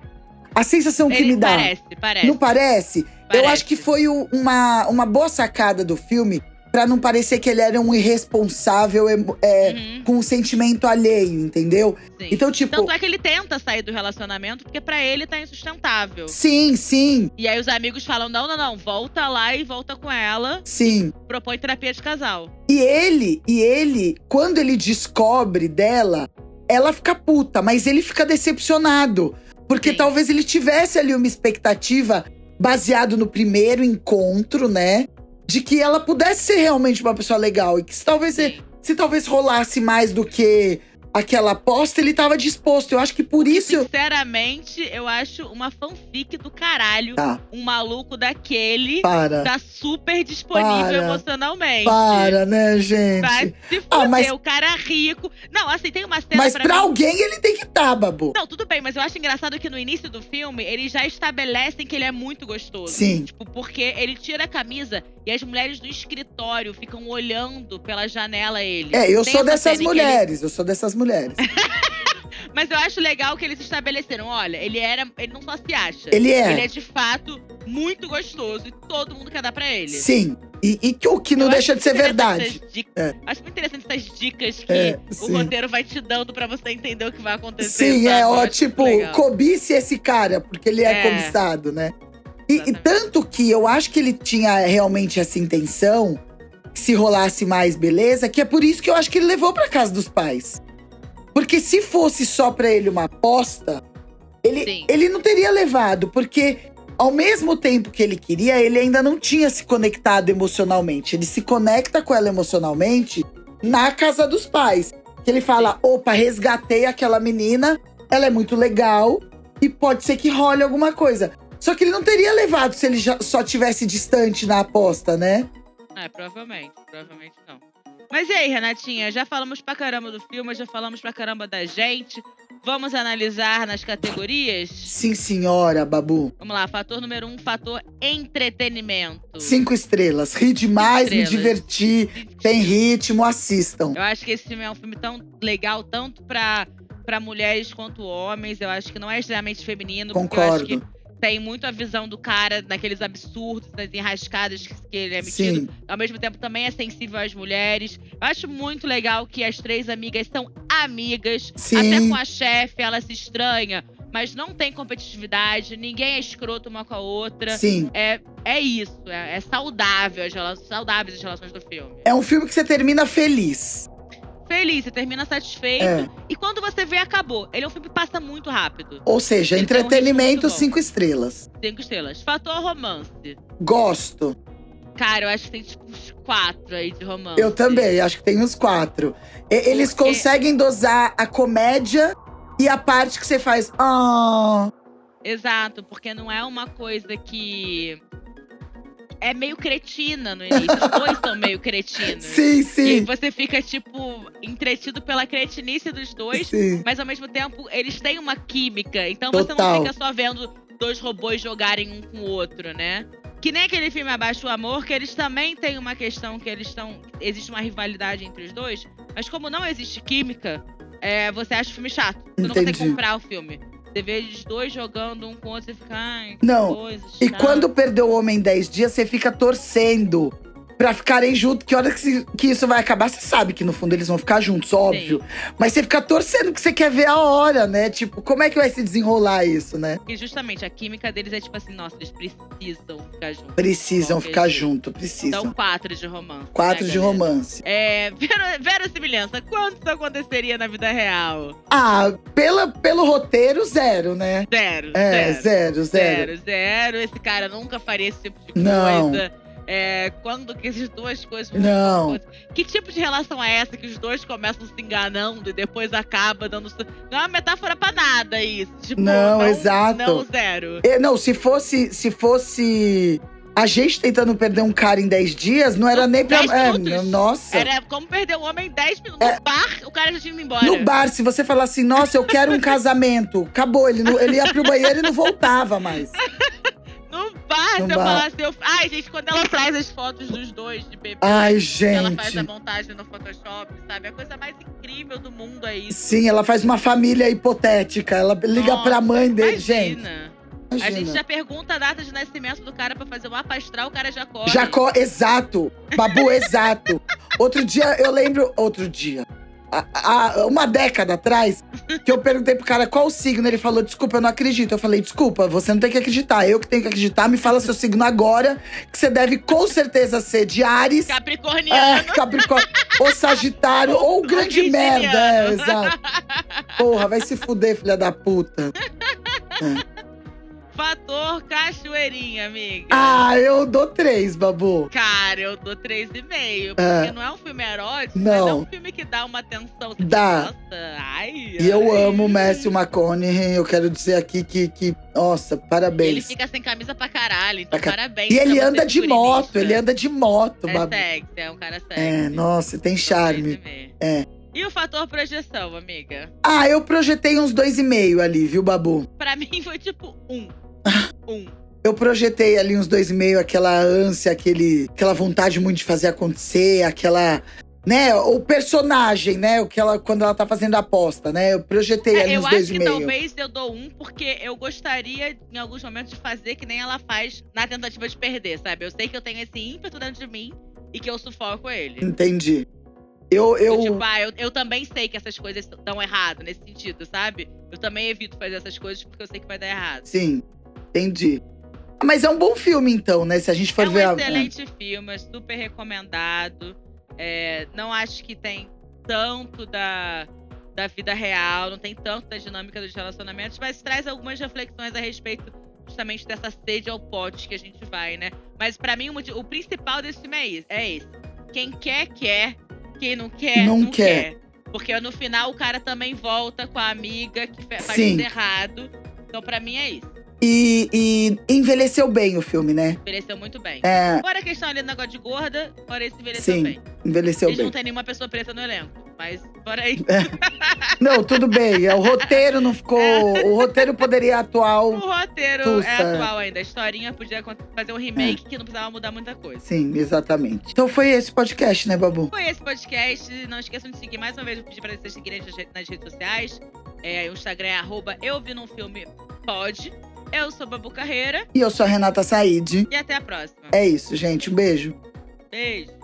Speaker 2: A sensação que
Speaker 1: Ele
Speaker 2: me dá.
Speaker 1: parece, parece.
Speaker 2: Não parece? Eu
Speaker 1: Parece.
Speaker 2: acho que foi uma, uma boa sacada do filme pra não parecer que ele era um irresponsável é,
Speaker 1: Uhum,
Speaker 2: com um sentimento alheio, entendeu?
Speaker 1: sim.
Speaker 2: Então, tipo,
Speaker 1: Tanto é que ele tenta sair do relacionamento, porque pra ele tá insustentável.
Speaker 2: sim, sim,
Speaker 1: E aí os amigos falam: não, não, não, volta lá e volta com ela.
Speaker 2: sim.
Speaker 1: Propõe terapia de casal.
Speaker 2: E ele, e ele, quando ele descobre dela, ela fica puta, mas ele fica decepcionado. Porque
Speaker 1: Sim.
Speaker 2: talvez ele tivesse ali uma expectativa baseado no primeiro encontro, né? De que ela pudesse ser realmente uma pessoa legal. E que se talvez,
Speaker 1: Sim.
Speaker 2: se talvez rolasse mais do que aquela aposta, ele tava disposto. Eu acho que por isso.
Speaker 1: Sinceramente, eu acho uma fanfic do caralho.
Speaker 2: Tá,
Speaker 1: Um maluco daquele
Speaker 2: para.
Speaker 1: tá super disponível
Speaker 2: Para.
Speaker 1: emocionalmente.
Speaker 2: Para, né, gente?
Speaker 1: Vai se
Speaker 2: Ah,
Speaker 1: fuder,
Speaker 2: mas-
Speaker 1: o cara rico. Não, assim, tem uma cena
Speaker 2: Mas
Speaker 1: pra
Speaker 2: pra
Speaker 1: mim-
Speaker 2: alguém ele tem que estar, babu.
Speaker 1: Não, tudo bem, mas eu acho engraçado que no início do filme, eles já estabelecem que ele é muito gostoso.
Speaker 2: Sim.
Speaker 1: Tipo, porque ele tira a camisa e as mulheres do escritório ficam olhando pela janela ele.
Speaker 2: É, eu
Speaker 1: Tem
Speaker 2: sou
Speaker 1: essa
Speaker 2: dessas
Speaker 1: que ele-
Speaker 2: mulheres, eu sou dessas mulheres. <laughs>
Speaker 1: Mas eu acho legal que eles estabeleceram, olha, ele era. Ele não só se acha.
Speaker 2: Ele é.
Speaker 1: Ele é de fato muito gostoso e todo mundo quer dar pra ele.
Speaker 2: Sim. E, e que o que não
Speaker 1: Eu
Speaker 2: deixa de ser verdade. É.
Speaker 1: Acho muito interessante essas dicas que
Speaker 2: É,
Speaker 1: o roteiro vai te dando pra você entender o que vai acontecer.
Speaker 2: Sim, é, ó, tipo, cobice esse cara, porque ele é,
Speaker 1: É.
Speaker 2: cobiçado, né? E, e tanto que eu acho que ele tinha realmente essa intenção, que se rolasse mais, beleza, que é por isso que eu acho que ele levou pra casa dos pais. Porque se fosse só pra ele uma aposta, ele,
Speaker 1: Sim.
Speaker 2: ele não teria levado, porque ao mesmo tempo que ele queria, ele ainda não tinha se conectado emocionalmente. Ele se conecta com ela emocionalmente na casa dos pais. Que ele fala: opa, resgatei aquela menina, ela é muito legal e pode ser que role alguma coisa. Só que ele não teria levado se ele já- só tivesse distante na aposta, né?
Speaker 1: É, provavelmente. Provavelmente não. Mas e aí, Renatinha? Já falamos pra caramba do filme, já falamos pra caramba da gente. Vamos analisar nas categorias?
Speaker 2: Sim, senhora, Babu.
Speaker 1: Vamos lá, fator número um, fator entretenimento.
Speaker 2: Cinco estrelas. Ri demais, me
Speaker 1: estrelas.
Speaker 2: diverti. Tem ritmo, assistam.
Speaker 1: Eu acho que esse filme é um filme tão legal, tanto pra, pra mulheres quanto homens. Eu acho que não é extremamente feminino.
Speaker 2: Concordo.
Speaker 1: Tem muito a visão do cara naqueles absurdos, nas enrascadas que, que ele é metido.
Speaker 2: Sim,
Speaker 1: Ao mesmo tempo, também é sensível às mulheres. Eu acho muito legal que as três amigas são amigas.
Speaker 2: Sim.
Speaker 1: Até com a chefe, ela se estranha. Mas não tem competitividade, ninguém é escroto uma com a outra.
Speaker 2: sim.
Speaker 1: É, é isso, é, é saudável as relações, saudáveis as relações do filme.
Speaker 2: É um filme que você termina feliz.
Speaker 1: Feliz, você termina satisfeito.
Speaker 2: É.
Speaker 1: E quando você vê, acabou. Ele é um filme que passa muito rápido.
Speaker 2: Ou seja,
Speaker 1: Ele um
Speaker 2: entretenimento,
Speaker 1: bom.
Speaker 2: cinco estrelas.
Speaker 1: Cinco estrelas. Fator romance.
Speaker 2: Gosto.
Speaker 1: Cara, eu acho que tem tipo uns quatro aí de romance.
Speaker 2: Eu também, acho que tem uns quatro. E- Eles
Speaker 1: Porque-
Speaker 2: conseguem dosar a comédia e a parte que você faz. Ah,
Speaker 1: Exato, porque não é uma coisa que. É meio cretina no início. Os dois são meio cretinos. <laughs>
Speaker 2: sim,
Speaker 1: E
Speaker 2: sim.
Speaker 1: você fica, tipo, entretido pela cretinice dos dois,
Speaker 2: Sim.
Speaker 1: mas ao mesmo tempo eles têm uma química. Então você
Speaker 2: Total.
Speaker 1: não fica só vendo dois robôs jogarem um com o outro, né? Que nem aquele filme Abaixo o Amor, que eles também têm uma questão que eles estão. Existe uma rivalidade entre os dois, mas como não existe química, é, você acha o filme chato. Você não consegue
Speaker 2: Entendi.
Speaker 1: comprar o filme. Você vê os dois jogando um com o outro e fica. Ai,
Speaker 2: Não,
Speaker 1: coisa
Speaker 2: E
Speaker 1: chata."
Speaker 2: quando perdeu o Homem em 10 dias, você fica torcendo pra ficarem juntos. Que hora que, se- que isso vai acabar, você sabe que no fundo eles vão ficar juntos, óbvio. Mas você fica torcendo que você quer ver a hora, né? Tipo, como é que vai se desenrolar isso, né?
Speaker 1: Porque justamente a química deles é tipo assim, nossa, eles precisam ficar juntos.
Speaker 2: Precisam ficar
Speaker 1: jeito.
Speaker 2: junto,
Speaker 1: Então,
Speaker 2: precisam.
Speaker 1: quatro de romance.
Speaker 2: Quatro
Speaker 1: né,
Speaker 2: de
Speaker 1: galera?
Speaker 2: romance.
Speaker 1: É, vera- verossimilhança, quanto isso aconteceria na vida real?
Speaker 2: Ah, pela, pelo roteiro, zero, né?
Speaker 1: Zero.
Speaker 2: É,
Speaker 1: zero.
Speaker 2: zero, zero.
Speaker 1: Zero, zero. Esse cara nunca faria esse tipo de
Speaker 2: Não.
Speaker 1: coisa. É, quando que essas duas coisas.
Speaker 2: Não.
Speaker 1: Que tipo de relação é essa que os dois começam se enganando e depois acaba dando. Não é uma metáfora pra nada isso. Tipo,
Speaker 2: Não, exato.
Speaker 1: Não, zero.
Speaker 2: É, Não, se fosse, se fosse a gente tentando perder um cara em 10 dias, não era nem pra.
Speaker 1: 10
Speaker 2: É, nossa.
Speaker 1: Era como perder um homem em 10 minutos. No bar, o cara já tinha ido embora.
Speaker 2: No bar, se você falar assim, nossa, eu quero um <laughs> casamento, acabou. Ele, não- ele ia pro banheiro e não voltava mais.
Speaker 1: Bar,
Speaker 2: No
Speaker 1: você
Speaker 2: bar.
Speaker 1: fala assim. Eu... Ai, gente, quando ela traz as fotos dos dois de bebê.
Speaker 2: Ai,
Speaker 1: que Ela faz a
Speaker 2: gente.
Speaker 1: montagem no Photoshop, sabe? A coisa mais incrível do mundo é isso.
Speaker 2: Sim, ela faz uma família hipotética. Ela liga
Speaker 1: Nossa,
Speaker 2: pra mãe dele, gente.
Speaker 1: Imagina.
Speaker 2: Imagina.
Speaker 1: A gente já pergunta a data de nascimento do cara pra fazer o mapa astral, o cara já corre.
Speaker 2: Já exato. Babu, <laughs> exato. Outro dia, eu lembro. Outro dia. Há- uma década atrás, que eu perguntei pro cara qual o signo. Ele falou: Desculpa, eu não acredito. Eu falei: Desculpa, você não tem que acreditar. Eu que tenho que acreditar. Me fala seu signo agora, que você deve com certeza ser de Ares. É,
Speaker 1: Capricorniano.
Speaker 2: Capricórnio, ou Sagitário, ou grande
Speaker 1: Virginiano.
Speaker 2: merda. É, exato. Porra, vai se fuder, filha da puta. <laughs>
Speaker 1: Fator cachoeirinha, amiga.
Speaker 2: Ah, eu dou três, babu.
Speaker 1: Cara, eu dou 3,5. Porque
Speaker 2: É.
Speaker 1: não é um filme erótico,
Speaker 2: Não.
Speaker 1: mas é um filme que dá uma atenção.
Speaker 2: Dá.
Speaker 1: Nossa, ai.
Speaker 2: E eu
Speaker 1: ai.
Speaker 2: amo o Matthew McConaughey. Eu quero dizer aqui que, que nossa,
Speaker 1: Ele
Speaker 2: parabéns.
Speaker 1: fica sem camisa pra caralho, então
Speaker 2: Pra
Speaker 1: parabéns.
Speaker 2: E ele anda de moto, ele anda de moto,
Speaker 1: É
Speaker 2: babu.
Speaker 1: sexy, é um cara sexy.
Speaker 2: É, nossa, tem charme.
Speaker 1: 3,5.
Speaker 2: É.
Speaker 1: E o fator projeção, amiga?
Speaker 2: Ah, eu projetei uns dois e meio ali, viu, babu?
Speaker 1: Pra <laughs> mim foi tipo um. Um.
Speaker 2: Eu projetei ali uns dois e meio, aquela ânsia, aquele, aquela vontade muito de fazer acontecer, aquela. Né, o personagem, né? O que ela, quando ela tá fazendo a aposta, né? Eu projetei
Speaker 1: É,
Speaker 2: ali
Speaker 1: eu
Speaker 2: uns dois
Speaker 1: acho
Speaker 2: e
Speaker 1: que
Speaker 2: meio.
Speaker 1: talvez eu dou um, porque eu gostaria, em alguns momentos, de fazer que nem ela faz na tentativa de perder, sabe? Eu sei que eu tenho esse ímpeto dentro de mim e que eu sufoco ele.
Speaker 2: Entendi. Eu, eu,
Speaker 1: Eu, tipo, ah, eu, eu também sei que essas coisas dão errado nesse sentido, sabe? Eu também evito fazer essas coisas porque eu sei que vai dar errado.
Speaker 2: sim, entendi. Mas é um bom filme, então, né? Se a gente for
Speaker 1: é um
Speaker 2: ver. a-
Speaker 1: excelente filme, é super recomendado. É, não acho que tem tanto da, da vida real, não tem tanto da dinâmica dos relacionamentos, mas traz algumas reflexões a respeito justamente dessa sede ao pote que a gente vai, né? Mas pra mim, o, o principal desse filme é esse, é esse. Quem quer, quer. Quem não quer,
Speaker 2: Não
Speaker 1: não,
Speaker 2: quer.
Speaker 1: quer. Porque no final o cara também volta com a amiga que faz
Speaker 2: Sim.
Speaker 1: tudo errado. Então, pra mim, é isso.
Speaker 2: E, e envelheceu bem o filme, né?
Speaker 1: Envelheceu muito bem.
Speaker 2: É,
Speaker 1: Fora a questão ali do negócio de gorda, fora esse envelheceu
Speaker 2: Sim.
Speaker 1: bem.
Speaker 2: envelheceu
Speaker 1: Eles
Speaker 2: bem.
Speaker 1: não tem nenhuma pessoa preta no elenco. Mas fora aí.
Speaker 2: Não, tudo bem. é, O roteiro não ficou. O roteiro poderia
Speaker 1: O
Speaker 2: atual.
Speaker 1: roteiro
Speaker 2: Tussa.
Speaker 1: é atual ainda. A historinha podia fazer um remake que não precisava mudar muita coisa.
Speaker 2: Sim, exatamente. Então foi esse podcast, né, Babu?
Speaker 1: Foi esse podcast. Não esqueçam de seguir mais uma vez. Vou pedir pra vocês seguirem nas re- nas redes sociais. É, o Instagram é arroba eu vi num filme pode. Eu sou Babu Carreira.
Speaker 2: E eu sou a Renata Said.
Speaker 1: E até a próxima.
Speaker 2: É isso, gente. Um beijo.
Speaker 1: Beijo.